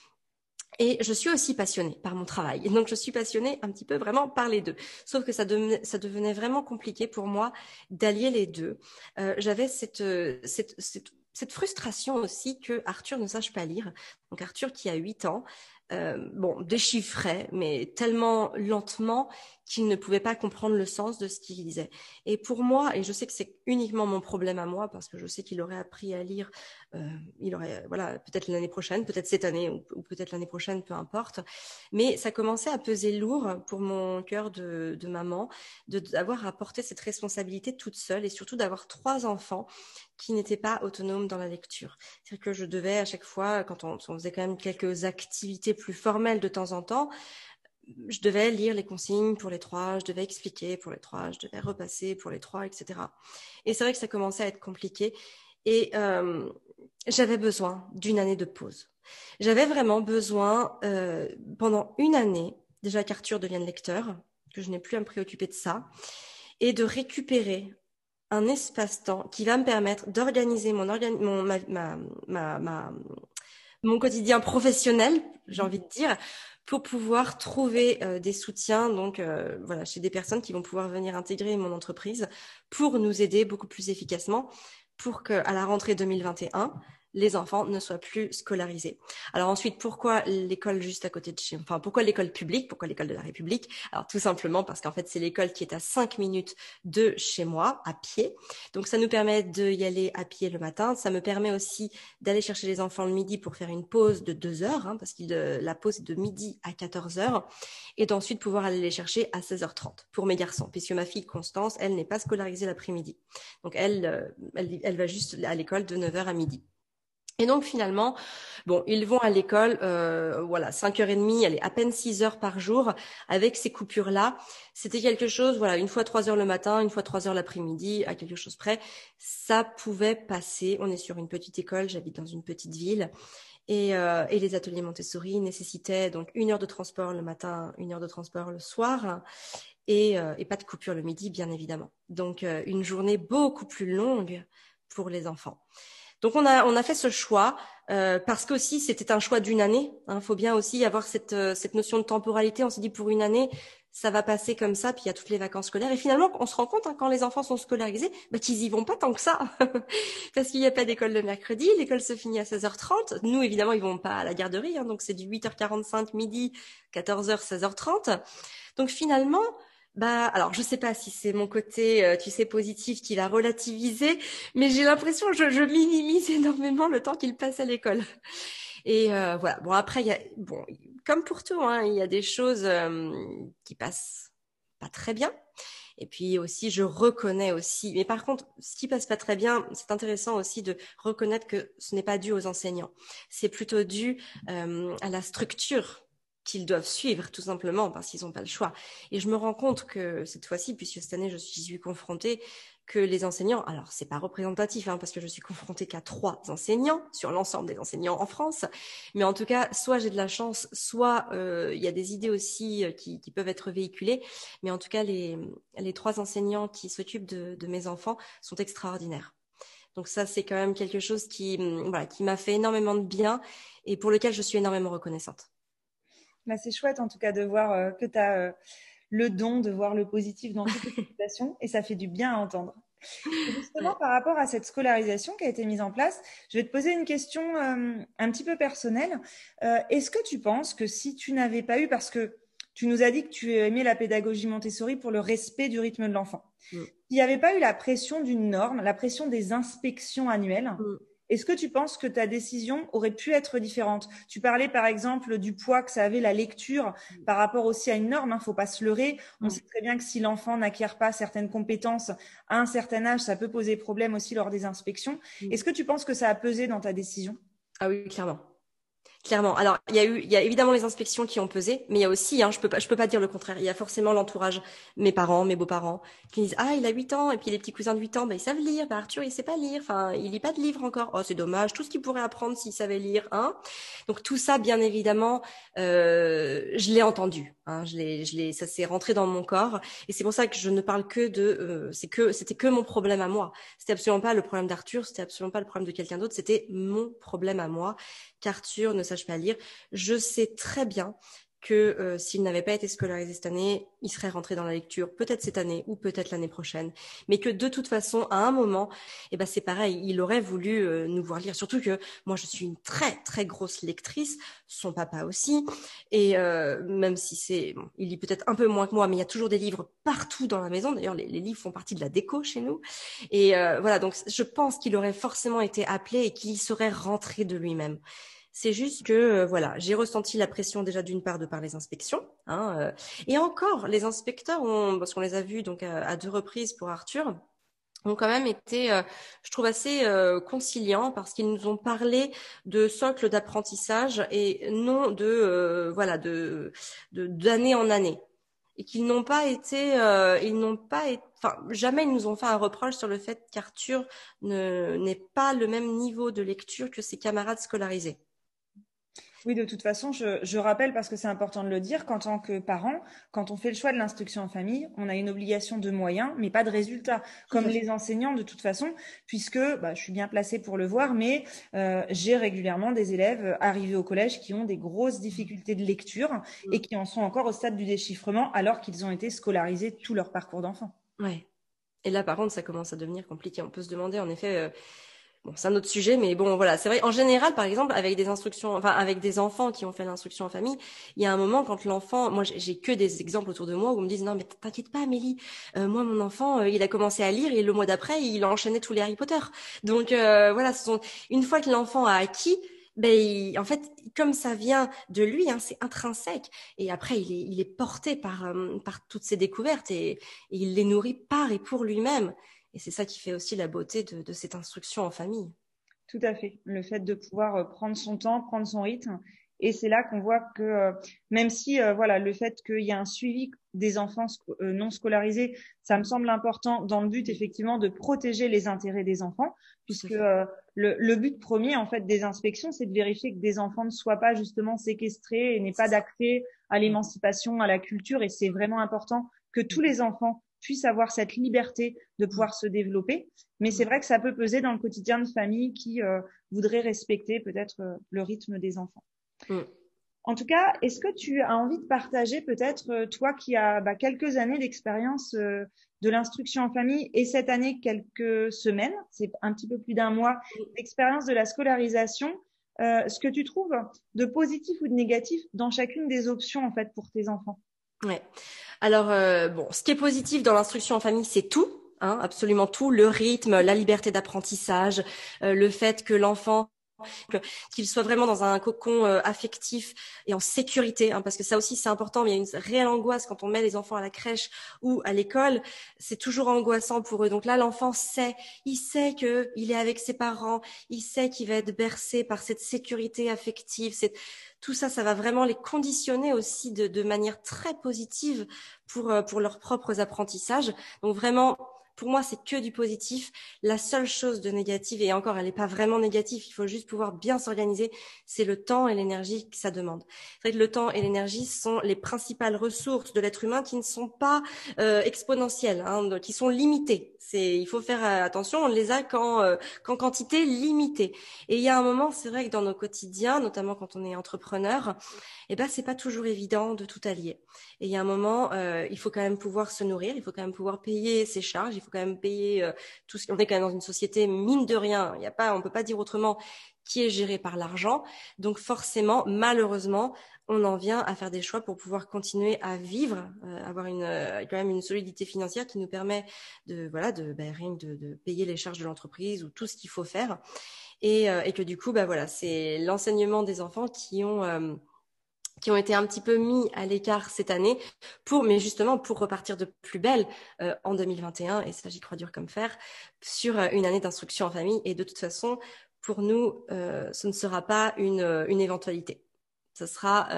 S3: Et je suis aussi passionnée par mon travail. Et donc, je suis passionnée un petit peu vraiment par les deux. Sauf que ça, devenait, vraiment compliqué pour moi d'allier les deux. Euh, J'avais cette, cette, frustration aussi que Arthur ne sache pas lire. Donc, Arthur qui a 8 ans, euh, bon, déchiffrait, mais tellement lentement qu'il ne pouvait pas comprendre le sens de ce qu'il disait. Et pour moi, et je sais que c'est uniquement mon problème à moi, parce que je sais qu'il aurait appris à lire, euh, il aurait, voilà, peut-être l'année prochaine, peut-être cette année, ou, peut-être l'année prochaine, peu importe. Mais ça commençait à peser lourd pour mon cœur de, de maman, d'avoir à porter cette responsabilité toute seule, et surtout d'avoir trois enfants qui n'étaient pas autonomes dans la lecture. C'est-à-dire que je devais à chaque fois, quand on, on faisait quand même quelques activités plus formelles de temps en temps, je devais lire les consignes pour les trois, je devais expliquer pour les trois, je devais repasser pour les trois, etc. Et c'est vrai que ça commençait à être compliqué et euh, j'avais besoin d'une année de pause. J'avais vraiment besoin euh, pendant une année, déjà qu'Arthur devienne lecteur, que je n'ai plus à me préoccuper de ça, et de récupérer un espace-temps qui va me permettre d'organiser mon, quotidien professionnel, j'ai envie de dire, pour pouvoir trouver euh, des soutiens donc euh, voilà chez des personnes qui vont pouvoir venir intégrer mon entreprise pour nous aider beaucoup plus efficacement pour que à la rentrée 2021 les enfants ne soient plus scolarisés. Alors ensuite, pourquoi l'école juste à côté de chez, enfin pourquoi l'école publique, pourquoi l'école de la République? Alors tout simplement parce qu'en fait c'est l'école qui est à cinq minutes de chez moi à pied. Donc ça nous permet d'y aller à pied le matin. Ça me permet aussi d'aller chercher les enfants le midi pour faire une pause de deux heures, hein, parce que la pause est de midi à 14 heures, et d'ensuite pouvoir aller les chercher à 16h30 pour mes garçons, puisque ma fille Constance, elle n'est pas scolarisée l'après-midi. Donc elle, euh, elle, elle va juste à l'école de 9h à midi. Et donc finalement, bon, ils vont à l'école, euh, voilà, 5h30, elle est à peine 6 heures par jour avec ces coupures-là. C'était quelque chose, voilà, une fois 3 heures le matin, une fois 3 heures l'après-midi, à quelque chose près. Ça pouvait passer. On est sur une petite école, j'habite dans une petite ville. Et, euh, les ateliers Montessori nécessitaient donc une heure de transport le matin, une heure de transport le soir. Et, euh, et pas de coupure le midi, bien évidemment. Donc euh, une journée beaucoup plus longue pour les enfants. Donc on a on a fait ce choix euh, parce qu'aussi c'était un choix d'une année. Il hein, faut bien aussi avoir cette euh, cette notion de temporalité. On s'est dit pour une année ça va passer comme ça, puis il y a toutes les vacances scolaires. Et finalement, on se rend compte hein, quand les enfants sont scolarisés, bah, qu'ils y vont pas tant que ça, parce qu'il n'y a pas d'école le mercredi, l'école se finit à 16h30. Nous, évidemment, ils vont pas à la garderie, hein, donc c'est du 8h45 midi, 14h, 16h30. Donc finalement, bah, alors je sais pas si c'est mon côté, euh, tu sais, positif qui l'a relativisé, mais j'ai l'impression que je, je, minimise énormément le temps qu'il passe à l'école. Et euh, voilà. Bon après, y a, bon, comme pour tout, hein, il y a des choses euh, qui passent pas très bien. Et puis aussi, je reconnais aussi. Mais par contre, ce qui passe pas très bien, c'est intéressant aussi de reconnaître que ce n'est pas dû aux enseignants. C'est plutôt dû à la structure qu'ils doivent suivre tout simplement parce qu'ils n'ont pas le choix. Et je me rends compte que cette fois-ci, puisque cette année je suis confrontée, que les enseignants, alors c'est pas représentatif hein, parce que je suis confrontée qu'à trois enseignants sur l'ensemble des enseignants en France, mais en tout cas, soit j'ai de la chance, soit euh, il y a des idées aussi euh, qui, peuvent être véhiculées, mais en tout cas les, trois enseignants qui s'occupent de, mes enfants sont extraordinaires. Donc ça, c'est quand même quelque chose qui m'a fait énormément de bien et pour lequel je suis énormément reconnaissante.
S2: Bah, c'est chouette en tout cas de voir euh, que tu as euh, le don de voir le positif dans toute les situations et ça fait du bien à entendre. justement, par rapport à cette scolarisation qui a été mise en place, je vais te poser une question euh, un petit peu personnelle. Est-ce que tu penses que si tu n'avais pas eu, parce que tu nous as dit que tu aimais la pédagogie Montessori pour le respect du rythme de l'enfant, mm. s'il n'y avait pas eu la pression d'une norme, la pression des inspections annuelles, mm. Est-ce que tu penses que ta décision aurait pu être différente? Tu parlais par exemple du poids que ça avait la lecture par rapport aussi à une norme. Il hein, ne faut pas se leurrer. On sait très bien que si l'enfant n'acquiert pas certaines compétences à un certain âge, ça peut poser problème aussi lors des inspections. Est-ce que tu penses que ça a pesé dans ta décision?
S3: Ah oui, clairement. Clairement. Alors, il y a eu, il y a évidemment les inspections qui ont pesé, mais il y a aussi, hein, je peux pas, je peux pas dire le contraire. Il y a forcément l'entourage, mes parents, mes beaux-parents, qui disent ah il a 8 ans et puis les petits cousins de 8 ans, ben ils savent lire. Ben Arthur il sait pas lire. Enfin, il lit pas de livres encore. Oh c'est dommage. Tout ce qu'il pourrait apprendre s'il savait lire, hein. Donc tout ça, bien évidemment, euh, je l'ai entendu. Hein, je l'ai, je ça s'est rentré dans mon corps et c'est pour ça que je ne parle que de, euh, c'est que c'était que mon problème à moi. C'était absolument pas le problème d'Arthur, c'était absolument pas le problème de quelqu'un d'autre, c'était mon problème à moi qu'Arthur ne sache pas lire. Je sais très bien que euh, s'il n'avait pas été scolarisé cette année, il serait rentré dans la lecture, peut-être cette année ou peut-être l'année prochaine, mais que de toute façon, à un moment, eh ben c'est pareil, il aurait voulu euh, nous voir lire. Surtout que moi, je suis une très très grosse lectrice, son papa aussi, et euh, même si c'est, bon, il lit peut-être un peu moins que moi, mais il y a toujours des livres partout dans la maison. D'ailleurs, les, les livres font partie de la déco chez nous, et voilà. Donc, je pense qu'il aurait forcément été appelé et qu'il serait rentré de lui-même. C'est juste que euh, voilà, j'ai ressenti la pression déjà d'une part de par les inspections, hein, euh, et encore les inspecteurs parce qu'on les a vus donc à, deux reprises pour Arthur, ont quand même été, euh, je trouve, assez conciliants parce qu'ils nous ont parlé de socle d'apprentissage et non de voilà de d'année en année et qu'ils n'ont pas été, ils n'ont pas été, enfin jamais ils nous ont fait un reproche sur le fait qu'Arthur n'est pas le même niveau de lecture que ses camarades scolarisés.
S2: Oui, de toute façon, je, rappelle parce que c'est important de le dire qu'en tant que parent, quand on fait le choix de l'instruction en famille, on a une obligation de moyens, mais pas de résultats, comme les enseignants de toute façon, puisque bah, je suis bien placée pour le voir, mais euh, j'ai régulièrement des élèves arrivés au collège qui ont des grosses difficultés de lecture et qui en sont encore au stade du déchiffrement alors qu'ils ont été scolarisés tout leur parcours d'enfant.
S3: Ouais. Et là, par contre, ça commence à devenir compliqué. On peut se demander, en effet. Euh, Bon, c'est un autre sujet, mais bon, voilà, c'est vrai. En général, par exemple, avec des instructions, enfin, avec des enfants qui ont fait l'instruction en famille, il y a un moment quand l'enfant, moi, j'ai que des exemples autour de moi où on me dit non, mais t'inquiète pas, Amélie, euh, moi, mon enfant, euh, il a commencé à lire et le mois d'après, il a enchaîné tous les Harry Potter. Donc euh, voilà, ce sont une fois que l'enfant a acquis, ben, en fait, comme ça vient de lui, hein, c'est intrinsèque. Et après, il est, il est porté par, par toutes ces découvertes et il les nourrit par et pour lui-même. Et c'est ça qui fait aussi la beauté de, cette instruction en famille.
S2: Tout à fait. Le fait de pouvoir euh, prendre son temps, prendre son rythme. Et c'est là qu'on voit que euh, même si euh, voilà le fait qu'il y a un suivi des enfants non scolarisés, ça me semble important dans le but effectivement de protéger les intérêts des enfants, puisque le, le, but premier en fait des inspections, c'est de vérifier que des enfants ne soient pas justement séquestrés et n'aient pas d'accès à l'émancipation, à la culture. Et c'est vraiment important que tous les enfants puissent avoir cette liberté de pouvoir se développer. Mais c'est vrai que ça peut peser dans le quotidien de famille qui euh, voudrait respecter peut-être euh, le rythme des enfants. Mm. En tout cas, est-ce que tu as envie de partager peut-être, euh, toi qui as bah, quelques années d'expérience de l'instruction en famille et cette année quelques semaines, c'est un petit peu plus d'un mois d'expérience de la scolarisation, ce que tu trouves de positif ou de négatif dans chacune des options en fait pour tes enfants?
S3: Ouais. Alors euh, bon, ce qui est positif dans l'instruction en famille, c'est tout. Hein, absolument tout, le rythme, la liberté d'apprentissage, euh, le fait que l'enfant qu'il soit vraiment dans un cocon euh, affectif et en sécurité, hein, parce que ça aussi c'est important. Mais il y a une réelle angoisse quand on met les enfants à la crèche ou à l'école, c'est toujours angoissant pour eux. Donc là, l'enfant sait, il sait que il est avec ses parents, il sait qu'il va être bercé par cette sécurité affective. C'est tout ça, ça va vraiment les conditionner aussi de, de manière très positive pour euh, pour leurs propres apprentissages. Donc vraiment pour moi, c'est que du positif. La seule chose de négative, et encore, elle n'est pas vraiment négative, il faut juste pouvoir bien s'organiser, c'est le temps et l'énergie que ça demande. C'est vrai que le temps et l'énergie sont les principales ressources de l'être humain qui ne sont pas euh, exponentielles, hein, qui sont limitées. Il faut faire euh, attention, on les a qu'en, euh, qu'en quantité limitée. Et il y a un moment, c'est vrai que dans nos quotidiens, notamment quand on est entrepreneur, eh ben c'est pas toujours évident de tout allier. Et il y a un moment, il faut quand même pouvoir se nourrir, il faut quand même pouvoir payer ses charges, faut quand même payer euh, tout ce qu'on est quand même dans une société mine de rien. Il y a pas, on peut pas dire autrement, qui est géré par l'argent. Donc forcément, malheureusement, on en vient à faire des choix pour pouvoir continuer à vivre, euh, avoir une euh, quand même une solidité financière qui nous permet de voilà de ben, rien de, de payer les charges de l'entreprise ou tout ce qu'il faut faire. et, et que du coup, bah voilà, c'est l'enseignement des enfants qui ont qui ont été un petit peu mis à l'écart cette année pour, mais justement pour repartir de plus belle euh, en 2021. Et ça, j'y crois dur comme fer sur euh, une année d'instruction en famille. Et de toute façon, pour nous, euh, ce ne sera pas une, une éventualité. Ce sera,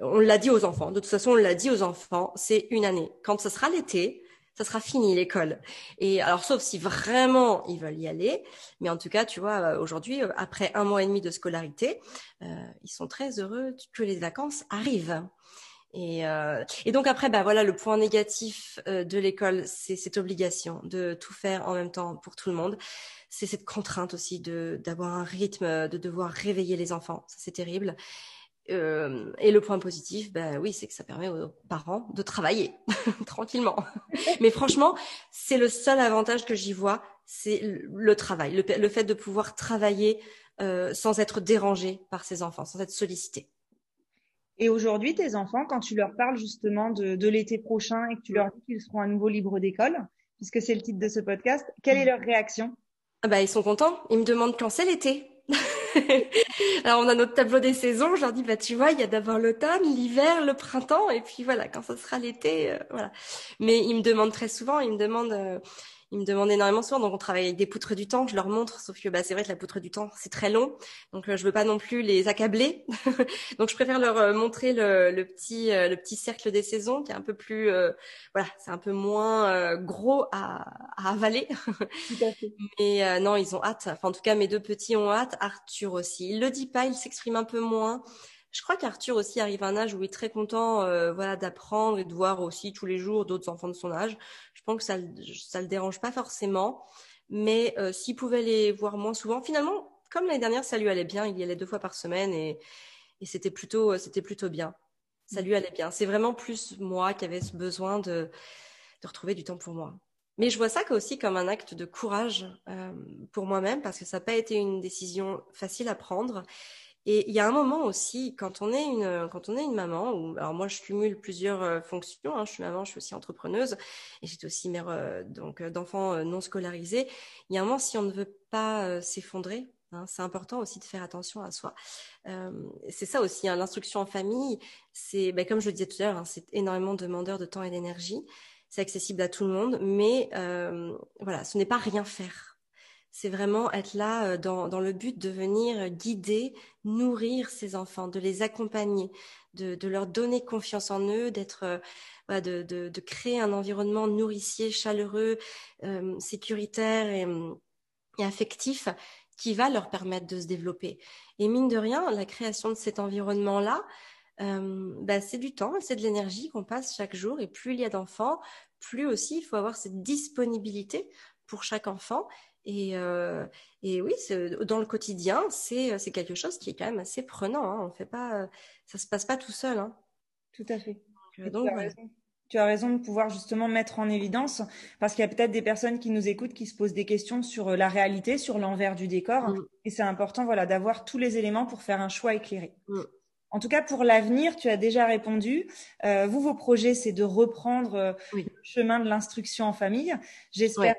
S3: on l'a dit aux enfants. De toute façon, on l'a dit aux enfants, c'est une année. Quand ce sera l'été, ça sera fini l'école. Et alors, sauf si vraiment ils veulent y aller, mais en tout cas, tu vois, euh, aujourd'hui, euh, après un mois et demi de scolarité, euh, ils sont très heureux que les vacances arrivent. Et, euh, et donc après, bah voilà, le point négatif de l'école, c'est cette obligation de tout faire en même temps pour tout le monde. C'est cette contrainte aussi de d'avoir un rythme, de devoir réveiller les enfants. Ça, c'est terrible. Euh, et le point positif, bah oui, c'est que ça permet aux parents de travailler tranquillement. Mais franchement, c'est le seul avantage que j'y vois, c'est le travail, le, fait de pouvoir travailler euh, sans être dérangé par ses enfants, sans être sollicité.
S2: Et aujourd'hui, tes enfants, quand tu leur parles justement de, de l'été prochain et que tu leur dis qu'ils seront à nouveau libres d'école, puisque c'est le titre de ce podcast, quelle est leur réaction?
S3: Ah bah, Ils sont contents. Ils me demandent quand c'est l'été. Alors on a notre tableau des saisons. Je leur dis bah tu vois, il y a d'abord l'automne, l'hiver, le printemps, et puis voilà, quand ce sera l'été, euh, voilà. Mais ils me demandent très souvent, ils me demandent euh, ils me demandent énormément souvent. Donc, on travaille avec des poutres du temps. Je leur montre, sauf que bah, c'est vrai que la poutre du temps, c'est très long. Donc, euh, je veux pas non plus les accabler. donc, je préfère leur euh, montrer le, le petit, euh, le petit cercle des saisons, qui est un peu plus, voilà, c'est un peu moins gros à, à avaler. Tout à fait. Mais non, ils ont hâte. Enfin, en tout cas, mes deux petits ont hâte. Arthur aussi. Il le dit pas, il s'exprime un peu moins. Je crois qu'Arthur aussi arrive à un âge où il est très content, euh, voilà, d'apprendre et de voir aussi tous les jours d'autres enfants de son âge. Je pense que ça, ça le dérange pas forcément, mais euh, s'il pouvait les voir moins souvent, finalement, comme l'année dernière, ça lui allait bien. Il y allait deux fois par semaine et, c'était plutôt, c'était plutôt bien. Ça lui allait bien. C'est vraiment plus moi qui avais ce besoin de, de retrouver du temps pour moi. Mais je vois ça aussi comme un acte de courage euh, pour moi-même parce que ça n'a pas été une décision facile à prendre et il y a un moment aussi, quand on est une, quand on est une maman, ou alors moi je cumule plusieurs euh, fonctions. Hein, je suis maman, je suis aussi entrepreneuse, et j'étais aussi mère euh, donc euh, d'enfants non scolarisés. Il y a un moment, si on ne veut pas s'effondrer, hein, c'est important aussi de faire attention à soi. c'est ça aussi, hein, l'instruction en famille. C'est, ben, comme je le disais tout à l'heure, hein, c'est énormément demandeur de temps et d'énergie. C'est accessible à tout le monde, mais voilà, ce n'est pas rien faire c'est vraiment être là euh, dans, le but de venir guider, nourrir ces enfants, de les accompagner, de, leur donner confiance en eux, d'être, euh, de, créer un environnement nourricier, chaleureux, euh, sécuritaire et, et, affectif qui va leur permettre de se développer. Et mine de rien, la création de cet environnement-là, euh, bah, c'est du temps, c'est de l'énergie qu'on passe chaque jour. Et plus il y a d'enfants, plus aussi il faut avoir cette disponibilité pour chaque enfant et, euh, et oui, dans le quotidien, c'est quelque chose qui est quand même assez prenant. Hein. On fait pas, ça se passe pas tout seul. Hein.
S2: Tout à fait. Donc, tu, as raison. tu as raison de pouvoir justement mettre en évidence, parce qu'il y a peut-être des personnes qui nous écoutent qui se posent des questions sur euh, la réalité, sur l'envers du décor, mm. et c'est important, voilà, d'avoir tous les éléments pour faire un choix éclairé. Mm. En tout cas, pour l'avenir, tu as déjà répondu. Euh, vous, vos projets, c'est de reprendre euh, le chemin de l'instruction en famille. J'espère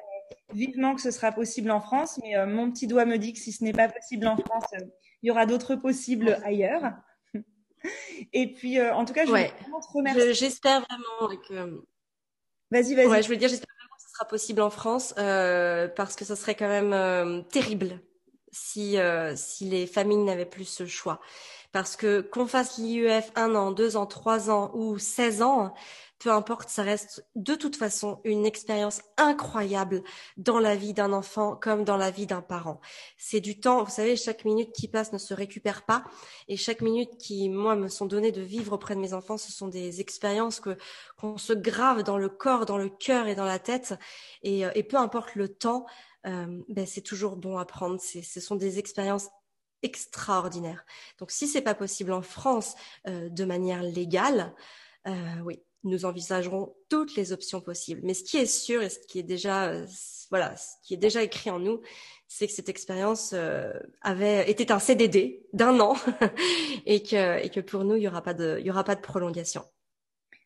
S2: vivement que ce sera possible en France, mais euh, mon petit doigt me dit que si ce n'est pas possible en France, euh, il y aura d'autres possibles ailleurs. Et puis, euh, en tout cas, je
S3: ouais. te remercier. J'espère vraiment que.
S2: Vas-y, vas-y.
S3: Ouais, je veux dire, j'espère vraiment que ce sera possible en France, parce que ce serait quand même terrible si si les familles n'avaient plus ce choix. Parce que qu'on fasse l'IUF un an, deux ans, trois ans ou 16 ans, peu importe, ça reste de toute façon une expérience incroyable dans la vie d'un enfant comme dans la vie d'un parent. C'est du temps, vous savez, chaque minute qui passe ne se récupère pas et chaque minute qui, moi, me sont données de vivre auprès de mes enfants, ce sont des expériences que qu'on se grave dans le corps, dans le cœur et dans la tête et, euh, peu importe le temps, euh, ben, c'est toujours bon à prendre. Ce sont des expériences extraordinaires. Donc, si c'est pas possible en France euh, de manière légale, euh, oui, nous envisagerons toutes les options possibles. Mais ce qui est sûr et ce qui est déjà, euh, voilà, ce qui est déjà écrit en nous, c'est que cette expérience euh, avait était un CDD d'un an et que et que pour nous il y aura pas de il y aura pas de prolongation.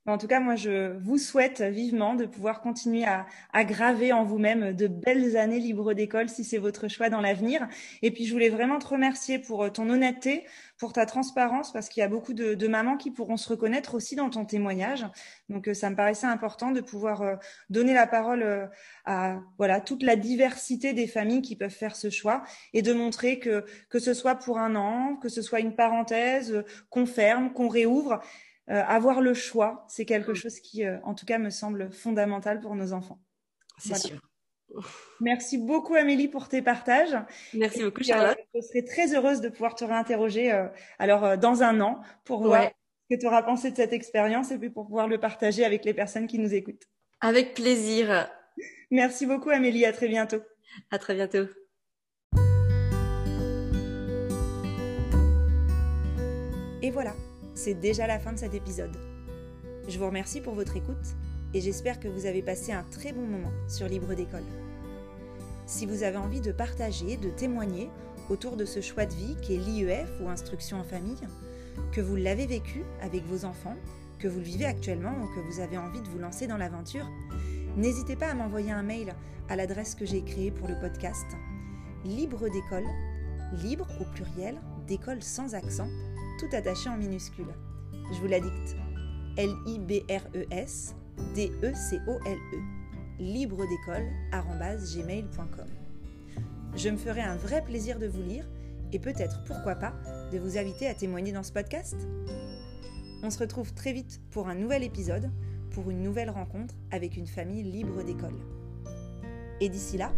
S2: En tout cas, moi, je vous souhaite vivement de pouvoir continuer à, graver en vous-même de belles années libres d'école si c'est votre choix dans l'avenir. Et puis, je voulais vraiment te remercier pour euh, ton honnêteté, pour ta transparence, parce qu'il y a beaucoup de, de, mamans qui pourront se reconnaître aussi dans ton témoignage. Donc, euh, ça me paraissait important de pouvoir euh, donner la parole à voilà toute la diversité des familles qui peuvent faire ce choix et de montrer que que ce soit pour un an, que ce soit une parenthèse, qu'on ferme, qu'on réouvre euh, avoir le choix, c'est quelque mm. chose qui, euh, en tout cas, me semble fondamental pour nos enfants.
S3: C'est sûr.
S2: Merci beaucoup Amélie pour tes partages.
S3: Merci beaucoup Charlotte.
S2: je serai très heureuse de pouvoir te réinterroger euh, alors dans un an pour voir ce que tu auras pensé de cette expérience et puis pour pouvoir le partager avec les personnes qui nous écoutent.
S3: Avec plaisir.
S2: Merci beaucoup Amélie, à très bientôt.
S3: À très bientôt.
S2: Et voilà, c'est déjà la fin de cet épisode. Je vous remercie pour votre écoute et j'espère que vous avez passé un très bon moment sur Libre d'école. Si vous avez envie de partager, de témoigner autour de ce choix de vie qui est l'IEF ou instruction en famille, que vous l'avez vécu avec vos enfants, que vous le vivez actuellement ou que vous avez envie de vous lancer dans l'aventure, n'hésitez pas à m'envoyer un mail à l'adresse que j'ai créée pour le podcast libre d'école, libre au pluriel, d'école sans accent, tout attaché en minuscules. Je vous la dicte. L-I-B-R-E-S D-E-C-O-L-E. Libre d'école. Je me ferai un vrai plaisir de vous lire et peut-être, pourquoi pas, de vous inviter à témoigner dans ce podcast. On se retrouve très vite pour un nouvel épisode, pour une nouvelle rencontre avec une famille libre d'école. Et d'ici là,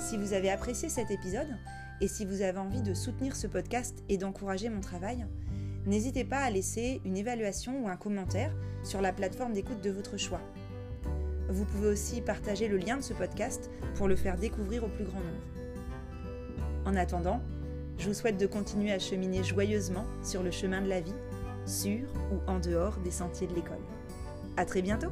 S2: si vous avez apprécié cet épisode et si vous avez envie de soutenir ce podcast et d'encourager mon travail, n'hésitez pas à laisser une évaluation ou un commentaire sur la plateforme d'écoute de votre choix. Vous pouvez aussi partager le lien de ce podcast pour le faire découvrir au plus grand nombre. En attendant, je vous souhaite de continuer à cheminer joyeusement sur le chemin de la vie, sur ou en dehors des sentiers de l'école. À très bientôt!